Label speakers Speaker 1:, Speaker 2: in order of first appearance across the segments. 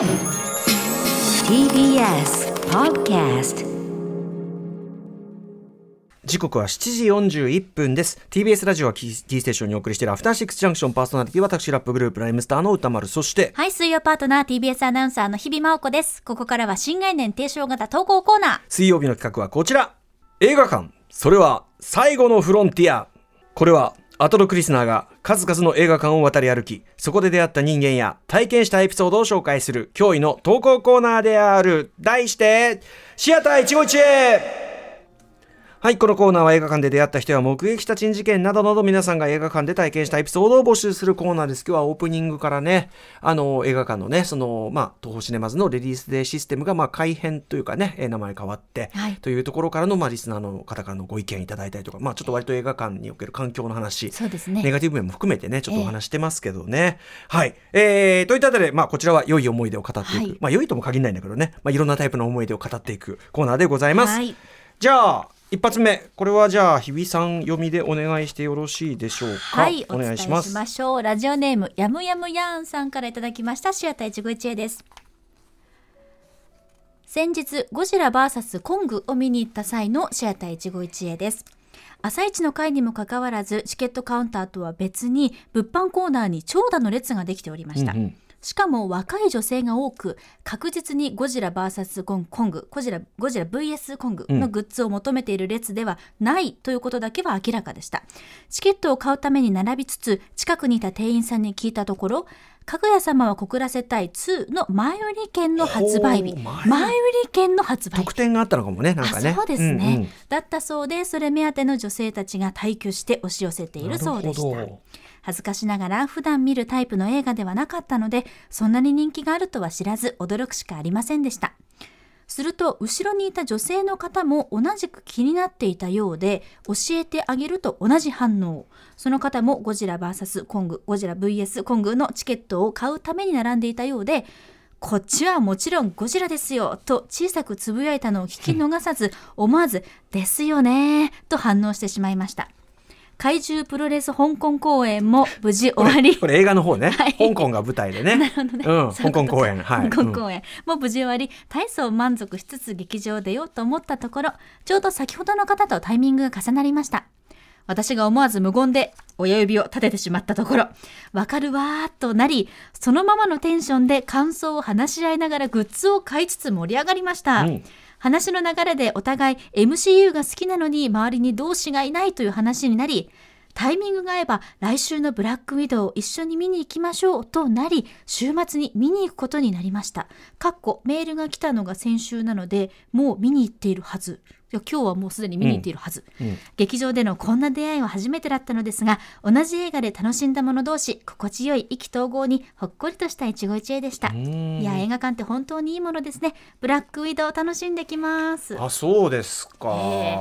Speaker 1: TBS Podcast
Speaker 2: 時刻は7時41分です。TBS ラジオはキーステーションにお送りしているアフターシックスジャンクションパーソナリティ私ラップグループライムスターの歌丸そして。
Speaker 3: はい、水曜パートナー TBS アナウンサーの日々真央子です。ここからは新概念提唱型投稿コーナー。
Speaker 2: 水曜日の企画はこちら。映画館。それは最後のフロンティア。これはアトロクリスナーが数々の映画館を渡り歩きそこで出会った人間や体験したエピソードを紹介する驚異の投稿コーナーである。題してシアター151へはい、このコーナーは映画館で出会った人や目撃した珍事件などなど皆さんが映画館で体験したエピソードを募集するコーナーです。今日はオープニングからね、あの、映画館のね、その、まあ、東宝シネマズのレディースデーシステムが、まあ、改編というかね、えー名前変わって、
Speaker 3: はい
Speaker 2: というところからの、まあ、リスナーの方からのご意見いただいたりとか、まあ、ちょっと割と映画館における環境の話、
Speaker 3: そうですね
Speaker 2: ネガティブ面も含めてね、ちょっとお話してますけどね。はい。えー、といったあたりで、まあ、こちらは良い思い出を語っていく。
Speaker 3: はい
Speaker 2: まあ、良いとも限らないんだけどね、まあ、いろんなタイプの思い出を語っていくコーナーでございます。
Speaker 3: はい。
Speaker 2: じゃあ一発目これはじゃあ日比さん読みでお願いしてよろしいでしょうか？
Speaker 3: はい、お
Speaker 2: 願いします
Speaker 3: ましょう。ラジオネーム、やむやむやーんさんからいただきました、シアター一期一会です。先日、ゴジラ VS コングを見に行った際のシアター一期一会です。朝一の会にもかかわらず、チケットカウンターとは別に、物販コーナーに長蛇の列ができておりました。
Speaker 2: うんうん
Speaker 3: しかも若い女性が多く確実にゴジラ VS コンコングゴジラゴジラ VS コングのグッズを求めている列ではないということだけは明らかでした。チケットを買うために並びつつ近くにいた店員さんに聞いたところかぐや様は告らせたい2の前売り券の発売日。
Speaker 2: 前。売
Speaker 3: り券の発売日。
Speaker 2: 特典があったのかもねなんかね。
Speaker 3: あそうですね、
Speaker 2: うんうん。
Speaker 3: だったそうでそれ目当ての女性たちが退去して押し寄せているそうでした恥ずかしながら普段見るタイプの映画ではなかったのでそんなに人気があるとは知らず驚くしかありませんでした。すると後ろにいた女性の方も同じく気になっていたようで教えてあげると同じ反応。その方もゴジラ VS コングゴジラ VS コングのチケットを買うために並んでいたようでこっちはもちろんゴジラですよと小さくつぶやいたのを聞き逃さず思わずですよねと反応してしまいました。怪獣プロレス香港公演も無事終わり。
Speaker 2: これ映画の方ね、
Speaker 3: はい。
Speaker 2: 香港が舞台でね。うん、香港公演。はい。
Speaker 3: 香港公演も無事終わり大層満足しつつ劇場出ようと思ったところちょうど先ほどの方とタイミングが重なりました私が思わず無言で親指を立ててしまったところわかるわーっとなりそのままのテンションで感想を話し合いながらグッズを買いつつ盛り上がりました、
Speaker 2: うん
Speaker 3: 話の流れでお互い MCU が好きなのに周りに同志がいないという話になりタイミングが合えば来週のブラックウィドウを一緒に見に行きましょうとなり週末に見に行くことになりました。かっこメールが来たのが先週なのでもう見に行っているはず。今日はもうすでに見に行っているはず、
Speaker 2: うん。
Speaker 3: 劇場でのこんな出会いは初めてだったのですが同じ映画で楽しんだ者同士心地よい意気投合にほっこりとした一期一会でした。
Speaker 2: ん。
Speaker 3: いや映画館って本当にいいものですね。ブラックウィドウ楽しんできます。
Speaker 2: あそうですか、
Speaker 3: へ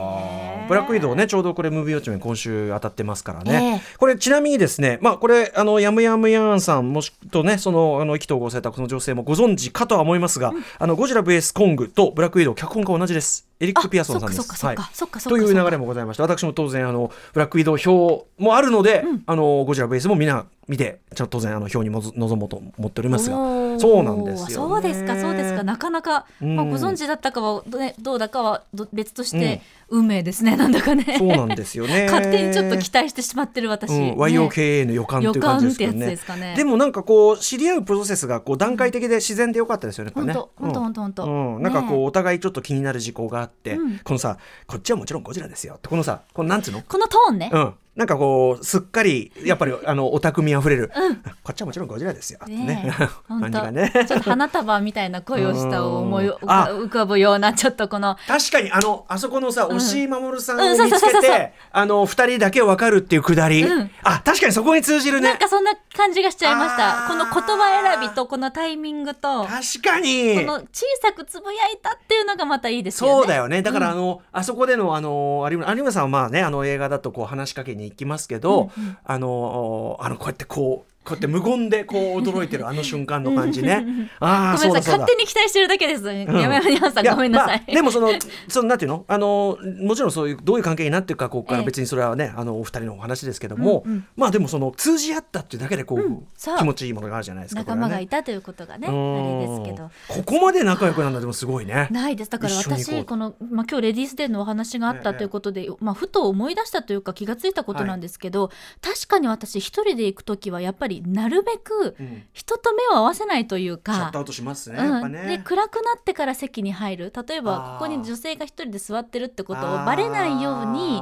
Speaker 3: ー
Speaker 2: ブラックウィドウねちょうどこれムービーウォッチメン今週当たってますからね、
Speaker 3: え
Speaker 2: これちなみにですねまあこれあのヤムヤムヤーンさんもしとねそのあの意気投合されたこの女性もご存知かとは思いますが、あのゴジラ VS コングとブラックウィドウ脚本家同じですエリック・ピアソンさんです。
Speaker 3: あそっかそっかそっかそっか
Speaker 2: という流れもございまして私も当然あのブラックウィドウ表もあるので、あのゴジラ VS もみんな見て当然あの表にもず臨もうと思っておりますがそうなんですよ、ね、
Speaker 3: そうですかそうですか。なかなか、
Speaker 2: うん。
Speaker 3: まあ、ご存知だったかはど,、ね、どうだかはど別として、運命ですね。なんだかね。
Speaker 2: そうなんですよね。
Speaker 3: 勝手にちょっと期待してしまってる私、
Speaker 2: うん、
Speaker 3: ね
Speaker 2: YOKA の予感という感じです
Speaker 3: かね。
Speaker 2: でもなんかこう知り合うプロセスがこう段階的で自然でよかったですよね。
Speaker 3: 本当本当本当。本当
Speaker 2: なんかこうお互いちょっと気になる事項があって、
Speaker 3: うん。
Speaker 2: このさこっちはもちろんゴジラですよってこのさこのなんつうの？
Speaker 3: このトーンね、
Speaker 2: うんなんかこうすっかりやっぱりあのオタク味あふれる、こっちはもちろんゴジラですよ。ね感じがね。
Speaker 3: ちょっと花束みたいな声をしたを思い
Speaker 2: うん。
Speaker 3: 浮かぶようなちょっとこの。
Speaker 2: 確かにあのあそこのさ、押井守さん
Speaker 3: うん
Speaker 2: を見つけてあの二人だけ分かるっていうくだり、
Speaker 3: うん。
Speaker 2: あ確かにそこに通じるね。
Speaker 3: なんかそんな感じがしちゃいました。この言葉選びとこのタイミングとこ
Speaker 2: 確かに。
Speaker 3: の小さくつぶやいたっていうのがまたいいですよね。
Speaker 2: そうだよね。だからあの、あそこでのあの有村有村さんはまあねあの映画だとこう話しかけに行きますけど、あのあのこうやってこうこうやって無言でこう驚いてるあの瞬間の感じね。ああ
Speaker 3: ごめんなさい。
Speaker 2: そうだそうだ。
Speaker 3: 勝手に期待してるだけです、
Speaker 2: うん
Speaker 3: 山山にさん
Speaker 2: や
Speaker 3: ごめんなさい、
Speaker 2: まあでもその そのなんていうの？あのもちろんそういうどういう関係になってるかここから
Speaker 3: ええ
Speaker 2: 別にそれはねあのお二人のお話ですけども、まあでもその通じ合ったっていうだけでこう、気持ちいいものがあるじゃないですか
Speaker 3: 仲間がいたということがねあ
Speaker 2: うん。
Speaker 3: れですけど。
Speaker 2: ここまで仲良くなるのでもすごいね。
Speaker 3: ないです。だから私この、まあ、今日レディースデーのお話があったということで、まあ、ふと思い出したというか気がついたことなんですけど、確かに私一人で行く時はやっぱりなるべく
Speaker 2: うん。
Speaker 3: 人と目を合わせないというか
Speaker 2: シャット。アウトしますね、
Speaker 3: うん、で
Speaker 2: ね。
Speaker 3: 暗くなってから席に入る。例えばここに女性が一人で座ってるってことをバレないように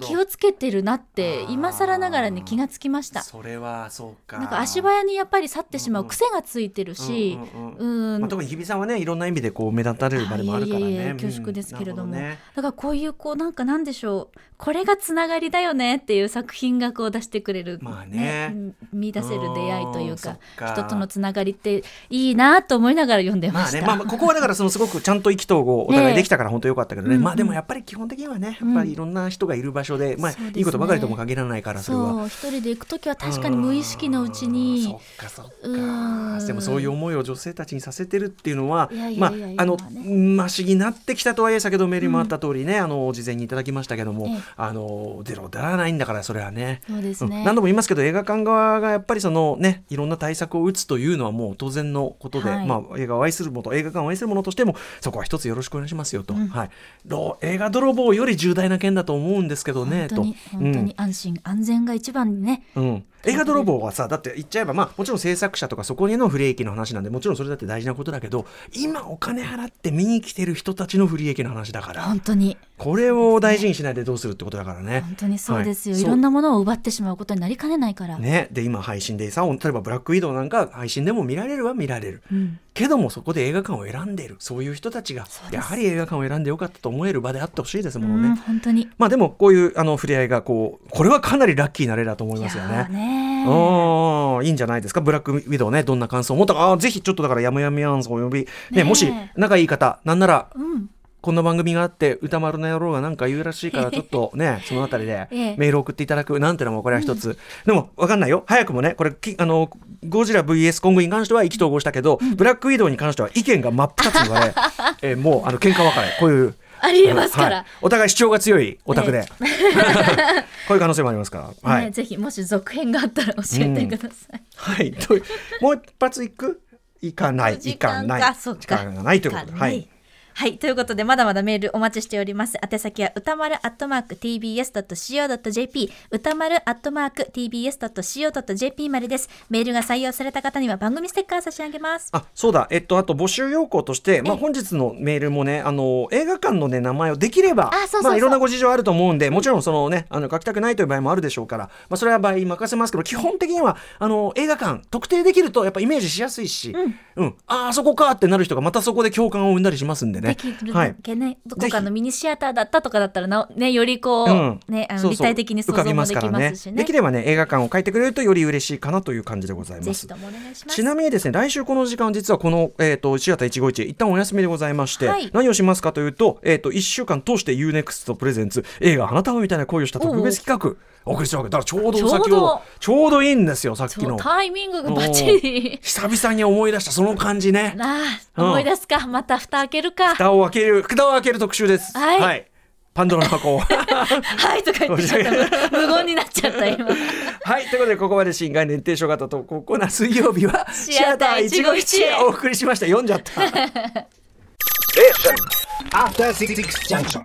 Speaker 3: 気をつけてるなって今更ながらに気がつきました。
Speaker 2: それはそうか。
Speaker 3: なんか足早にやっぱり去ってしまう癖がついてるし
Speaker 2: うんうんうん。
Speaker 3: うん。
Speaker 2: まあ、特に日比さんはねいろんな意味でこう目立たれる場でもあるからね。
Speaker 3: いえいえいえ
Speaker 2: うん。
Speaker 3: 恐縮ですけれども。
Speaker 2: なるほね。
Speaker 3: だからこういうこうなんかなんでしょう。これがつながりだよねっていう作品がこう出してくれる、
Speaker 2: まあね。
Speaker 3: うん見出せる出会いというか
Speaker 2: か。
Speaker 3: 人とのつながりっていいなと思いながら読んで
Speaker 2: ま
Speaker 3: ました。
Speaker 2: あねまあまあ、ここはだからそのすごくちゃんと意気投合お互い
Speaker 3: ええ
Speaker 2: できたから本当良かったけどね、
Speaker 3: うんうん
Speaker 2: まあでもやっぱり基本的にはねやっぱりいろんな人がいる場所で、まあ
Speaker 3: そうですね。
Speaker 2: いいことばかりとも限らないからそれは。
Speaker 3: そう一人で行く時は確かに無意識のうちに
Speaker 2: そっかそっ
Speaker 3: うん。
Speaker 2: かでもそういう思いを女性たちにさせてるっていうのはまああの
Speaker 3: 今はね
Speaker 2: マシになってきたとはいえ先ほどメールにもあった通りね、あの事前にいただきましたけども、
Speaker 3: ええ。
Speaker 2: あのゼロではないんだからそれはね。
Speaker 3: そうですね、
Speaker 2: うん。何度も言いますけど映画館側がやっぱりそのねいろんな対策を打つというのはもう当然のことで、
Speaker 3: はい。
Speaker 2: まあ、映画を愛するもの映画館を愛するものとしてもそこは一つよろしくお願いしますよと、
Speaker 3: うん。
Speaker 2: はい、映画泥棒より重大な件だと思うんですけどね
Speaker 3: 本当に
Speaker 2: と。
Speaker 3: 本当に安心、安全が一番にね。
Speaker 2: うん。うん。映画泥棒はさだって言っちゃえばまあもちろん制作者とかそこにの不利益の話なんでもちろんそれだって大事なことだけど今お金払って見に来てる人たちの不利益の話だから
Speaker 3: 本当に。
Speaker 2: これを大事にしないでどうするってことだからね。
Speaker 3: 本当にそうですよ、
Speaker 2: はい。
Speaker 3: い、ろんなものを奪ってしまうことになりかねないから、
Speaker 2: ね、で今配信でさ例えば「ブラックウィドウ」なんか配信でも見られるは見られる、
Speaker 3: うん。
Speaker 2: けどもそこで映画館を選んでいるそういう人たちがやはり映画館を選んでよかったと思える場であってほしいですものね。
Speaker 3: うん本当に。
Speaker 2: まあでもこういうあの触れ合いがこうこれはかなりラッキーな例だと思いますよね。いいんじゃないですか？ブラックウィドウねどんな感想を持ったか。ぜひちょっとだからやむやむやんぞお呼び、ねもし仲いい方なんなら
Speaker 3: うん
Speaker 2: こんな番組があって歌丸の野郎がなんか言うらしいからちょっとね そのあたりで
Speaker 3: ええ。
Speaker 2: メールを送っていただく。なんてのもこれは一つ、でもわかんないよ。早くもねこれきあのゴジラ VS コングに関しては意気投合したけど、ブラックウィドウに関しては意見が真っ二つに言われ、えーもうあの喧嘩別れこういう。
Speaker 3: ありえますから、
Speaker 2: はい。お互い主張が強いオタクで、こういう可能性もありますから。はい、
Speaker 3: ね、ぜひもし続編があったら教えてください、
Speaker 2: はい、ともう一発いく？いかない。
Speaker 3: 時
Speaker 2: いか
Speaker 3: 間
Speaker 2: ない。時間がないということで。はい
Speaker 3: はい。ということで、まだまだメールお待ちしております。宛先は歌丸アットマーク tbs.co.jp 歌丸アットマーク tbs.co.jp までです。メールが採用された方には番組ステッカー差し上げます。
Speaker 2: あそうだ、えっと、あと募集要項として、まあ、本日のメールもねあの映画館の、ね、名前をできれば
Speaker 3: あそうそうそう
Speaker 2: まあ、いろんなご事情あると思うんでもちろんその、ね、あの書きたくないという場合もあるでしょうから、まあ、それは場合任せますけど基本的にはあの映画館特定できるとやっぱイメージしやすいし、うんああそこかってなる人がまたそこで共感を生んだりしますんでね
Speaker 3: で。きるだ
Speaker 2: はい
Speaker 3: けね、どこかのミニシアターだったとかだったらな、ね、よりこう、
Speaker 2: うん
Speaker 3: ね、あの立体的に想像もできますしね。
Speaker 2: できればね映画館を書いてくれるとより嬉しいかなという感じでございます
Speaker 3: ます。
Speaker 2: ちなみにですね来週この時間実はこの、えー、とシアター151一旦お休みでございまして、
Speaker 3: はい
Speaker 2: 何をしますかというと,、えー、と1週間通して UNEXT プレゼンツ映画花束みたいな恋をした特別企画お送りするわけだからちょうど先ほ
Speaker 3: ちょうど
Speaker 2: どちょうどいいんですよさっきの
Speaker 3: タイミングがバッチリ。
Speaker 2: 久々に思い出したその感じねうん
Speaker 3: 思い出すか。また蓋開けるか。
Speaker 2: 蓋を開ける蓋を開ける特集です。
Speaker 3: はい。
Speaker 2: パンドラの箱
Speaker 3: はいとか言ってちょっと無無言になっちゃった今。
Speaker 2: はいということでここまで新概念提唱型とここな水曜日は
Speaker 3: シアター151へ
Speaker 2: お送りしました。読んじゃった。
Speaker 4: After Six Junction.